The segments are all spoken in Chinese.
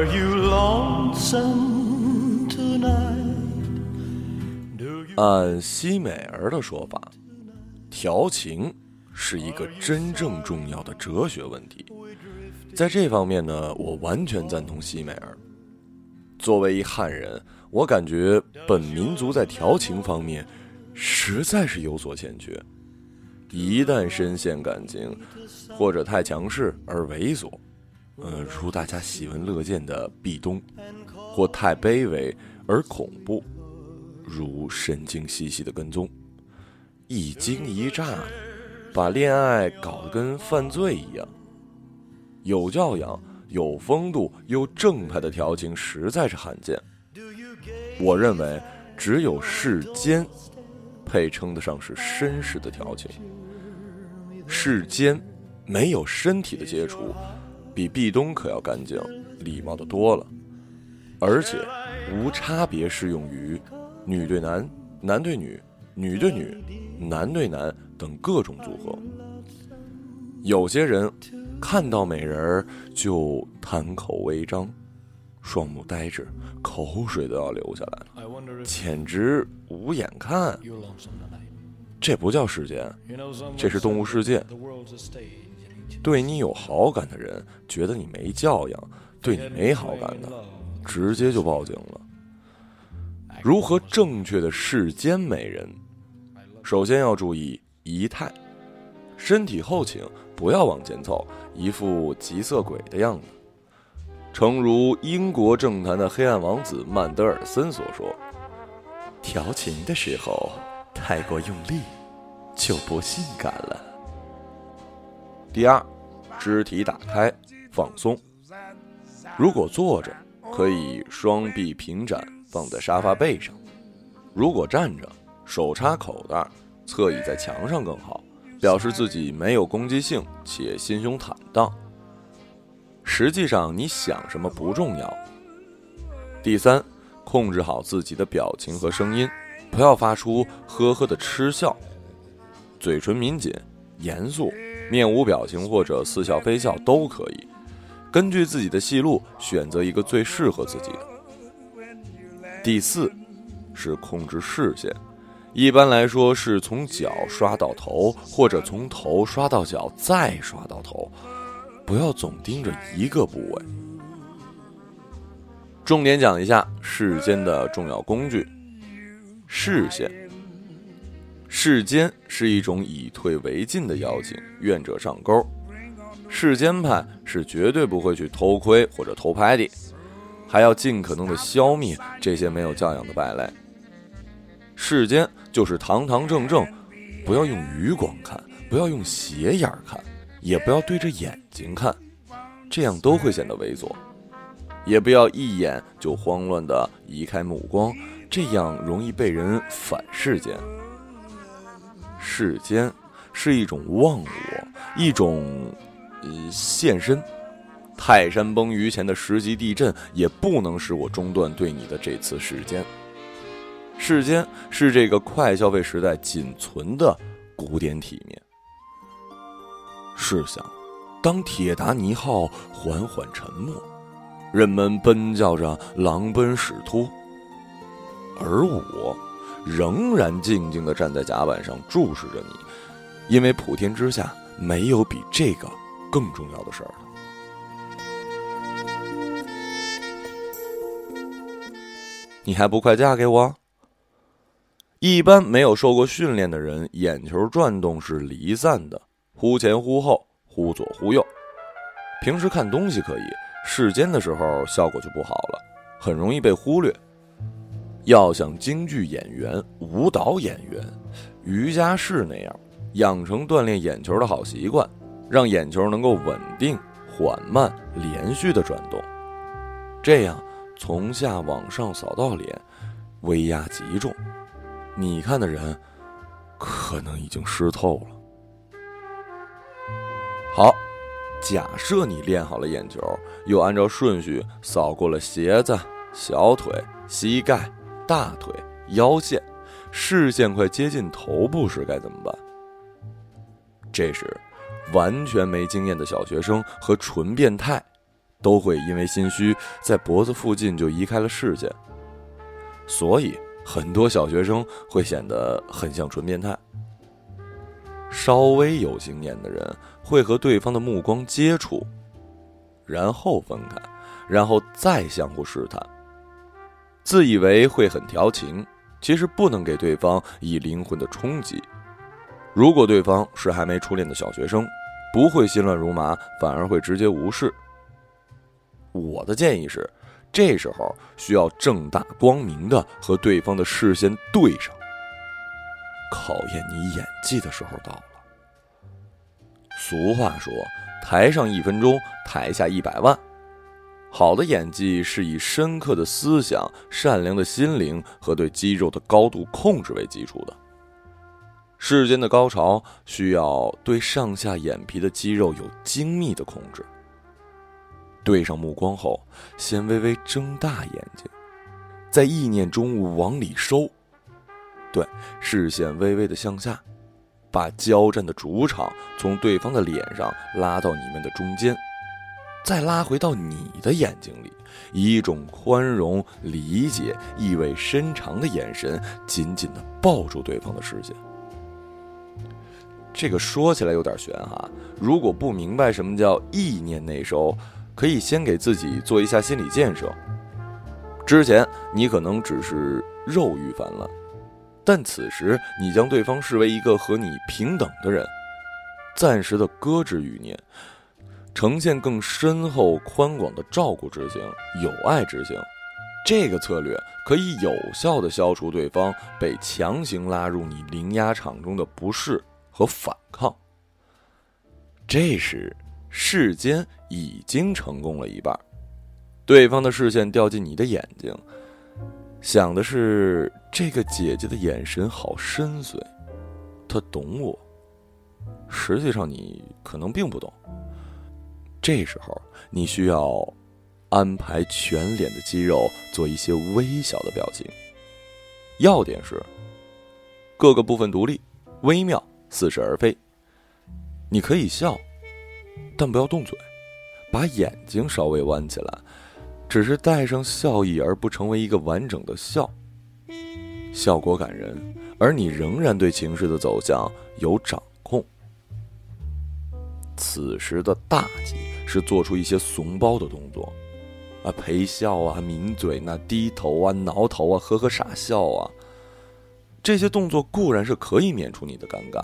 Are you lonesome tonight? 按西美儿的说法，调情是一个真正重要的哲学问题。在这方面呢，我完全赞同西美儿。作为一汉人，我感觉本民族在调情方面实在是有所欠缺。一旦深陷感情，或者太强势而猥琐，呃，如大家喜闻乐见的壁咚，或太卑微而恐怖，如神经兮兮的跟踪，一惊一乍，把恋爱搞得跟犯罪一样。有教养、有风度、又正派的调情实在是罕见。我认为，只有世间，配称得上是绅士的调情。世间没有身体的接触，比壁咚可要干净、礼貌的多了，而且无差别适用于女对男、男对女、女对女、男对男等各种组合。有些人看到美人儿就贪口微张，双目呆滞，口水都要流下来简直无眼看。这不叫世间这是动物世界。对你有好感的人觉得你没教养，对你没好感的，直接就报警了。如何正确的世间美人？首先要注意仪态，身体后倾，不要往前凑，一副急色鬼的样子。诚如英国政坛的黑暗王子曼德尔森所说：“调情的时候太过用力，就不性感了。”第二，肢体打开，放松。如果坐着，可以双臂平展，放在沙发背上；如果站着，手插口袋，侧倚在墙上更好，表示自己没有攻击性且心胸坦荡。实际上，你想什么不重要。第三，控制好自己的表情和声音，不要发出呵呵的嗤笑，嘴唇抿紧、严肃。面无表情或者似笑非笑都可以，根据自己的戏路选择一个最适合自己的。第四是控制视线，一般来说是从脚刷到头，或者从头刷到脚再刷到头，不要总盯着一个部位。重点讲一下世间的重要工具——视线。世间是一种以退为进的妖精，愿者上钩。世间派是绝对不会去偷窥或者偷拍的，还要尽可能的消灭这些没有教养的败类。世间就是堂堂正正，不要用余光看，不要用斜眼看，也不要对着眼睛看，这样都会显得猥琐。也不要一眼就慌乱的移开目光，这样容易被人反视间。世间是一种忘我，一种呃现身。泰山崩于前的十级地震也不能使我中断对你的这次世间。世间是这个快消费时代仅存的古典体面。试想，当铁达尼号缓缓沉没，人们奔叫着狼奔使突，而我。仍然静静地站在甲板上注视着你，因为普天之下没有比这个更重要的事儿了。你还不快嫁给我？一般没有受过训练的人，眼球转动是离散的，忽前忽后，忽左忽右。平时看东西可以，世间的时候效果就不好了，很容易被忽略。要想京剧演员、舞蹈演员、瑜伽士那样，养成锻炼眼球的好习惯，让眼球能够稳定、缓慢、连续的转动，这样从下往上扫到脸，威压极重，你看的人可能已经湿透了。好，假设你练好了眼球，又按照顺序扫过了鞋子、小腿、膝盖。大腿、腰线，视线快接近头部时该怎么办？这时，完全没经验的小学生和纯变态，都会因为心虚，在脖子附近就移开了视线。所以，很多小学生会显得很像纯变态。稍微有经验的人会和对方的目光接触，然后分开，然后再相互试探，自以为会很调情，其实不能给对方以灵魂的冲击。如果对方是还没初恋的小学生，不会心乱如麻，反而会直接无视。我的建议是，这时候需要正大光明的和对方的视线对上。考验你演技的时候到了。俗话说：“台上一分钟，台下一百万。”好的演技是以深刻的思想、善良的心灵和对肌肉的高度控制为基础的。世间的高潮需要对上下眼皮的肌肉有精密的控制。对上目光后，先微微睁大眼睛，在意念中往里收。对，视线微微的向下，把交战的主场从对方的脸上拉到你们的中间，再拉回到你的眼睛里，以一种宽容、理解、意味深长的眼神，紧紧的抱住对方的视线。这个说起来有点悬哈，如果不明白什么叫意念内收，可以先给自己做一下心理建设。之前你可能只是肉欲泛滥，但此时你将对方视为一个和你平等的人，暂时的搁置欲念，呈现更深厚宽广的照顾之情、友爱之情。这个策略可以有效的消除对方被强行拉入你灵压场中的不适。和反抗，这时世间已经成功了一半。对方的视线掉进你的眼睛，想的是这个姐姐的眼神好深邃，她懂我。实际上你可能并不懂。这时候你需要安排全脸的肌肉做一些微小的表情，要点是各个部分独立、微妙。似是而非。你可以笑，但不要动嘴，把眼睛稍微弯起来，只是带上笑意，而不成为一个完整的笑。效果感人，而你仍然对情绪的走向有掌。此时的大忌是做出一些怂包的动作，啊，陪笑啊，抿嘴，那低头啊，挠头啊，呵呵傻笑啊。这些动作固然是可以免除你的尴尬，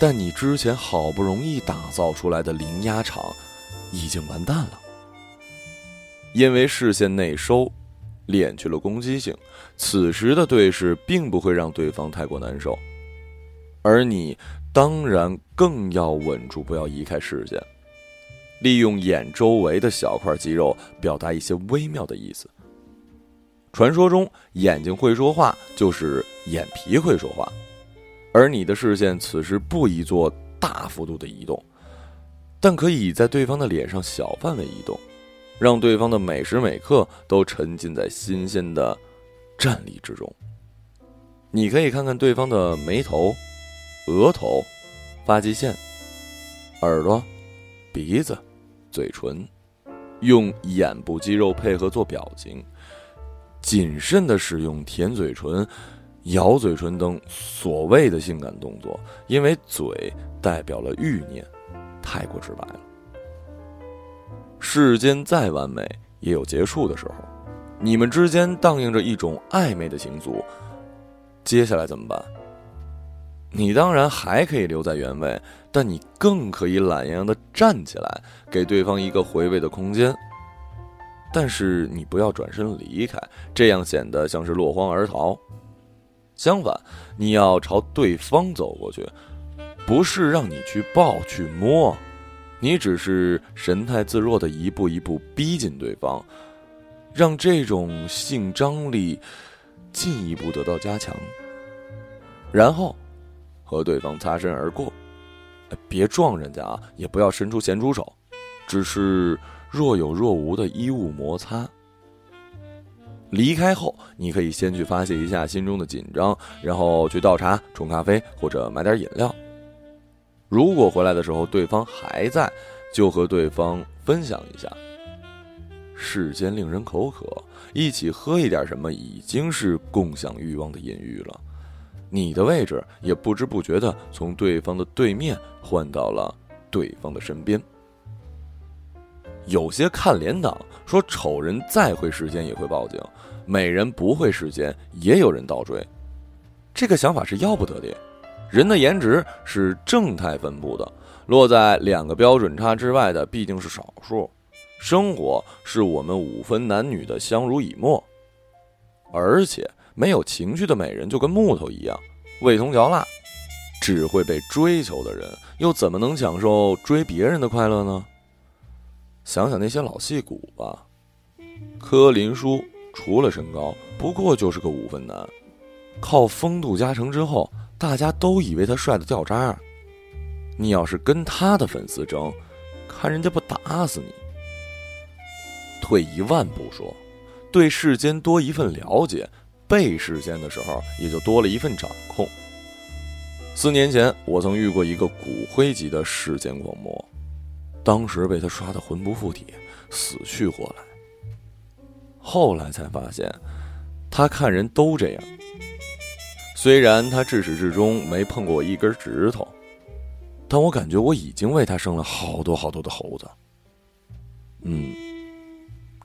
但你之前好不容易打造出来的零压场，已经完蛋了。因为视线内收，敛去了攻击性，此时的对视并不会让对方太过难受，而你当然更要稳住，不要移开视线，利用眼周围的小块肌肉表达一些微妙的意思。传说中，眼睛会说话，就是眼皮会说话，而你的视线此时不宜做大幅度的移动，但可以在对方的脸上小范围移动，让对方的每时每刻都沉浸在新鲜的战力之中。你可以看看对方的眉头、额头、发际线、耳朵、鼻子、嘴唇，用眼部肌肉配合做表情。谨慎的使用舔嘴唇、咬嘴唇等所谓的性感动作，因为嘴代表了欲念，太过直白了。世间再完美，也有结束的时候。你们之间荡漾着一种暧昧的情愫，接下来怎么办？你当然还可以留在原位，但你更可以懒洋洋的站起来，给对方一个回味的空间。但是你不要转身离开，这样显得像是落荒而逃。相反，你要朝对方走过去，不是让你去抱去摸，你只是神态自若的一步一步逼近对方，让这种性张力进一步得到加强。然后和对方擦身而过，别撞人家啊，也不要伸出咸猪手，只是。若有若无的衣物摩擦。离开后，你可以先去发泄一下心中的紧张，然后去倒茶、冲咖啡或者买点饮料。如果回来的时候对方还在，就和对方分享一下。世间令人口渴，一起喝一点什么已经是共享欲望的隐喻了。你的位置也不知不觉的从对方的对面换到了对方的身边。有些看脸党说，丑人再会时间也会报警，美人不会时间也有人倒追。这个想法是要不得的。人的颜值是正态分布的，落在两个标准差之外的毕竟是少数。生活是我们五分男女的相濡以沫，而且没有情绪的美人就跟木头一样，味同嚼蜡。只会被追求的人，又怎么能享受追别人的快乐呢？想想那些老戏骨吧，柯林叔除了身高，不过就是个五分男，靠风度加成之后。大家都以为他帅的掉渣，你要是跟他的粉丝争，看人家不打死你。退一万步说，对世间多一份了解，被世间的时候也就多了一份掌控。四年前，我曾遇过一个骨灰级的世间狂魔，当时被他刷得魂不附体，死去活来。后来才发现，他看人都这样。虽然他至始至终没碰过我一根指头，但我感觉我已经为他生了好多好多的猴子。嗯，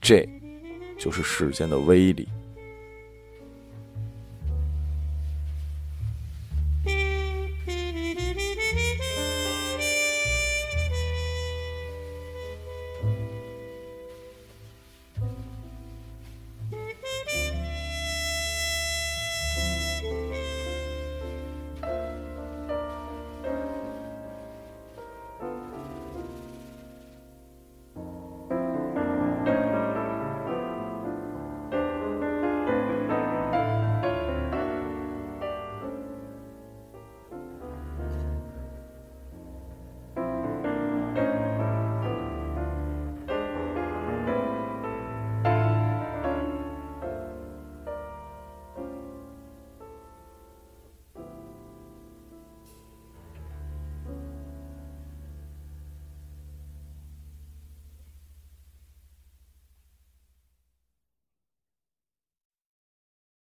这就是世间的威力。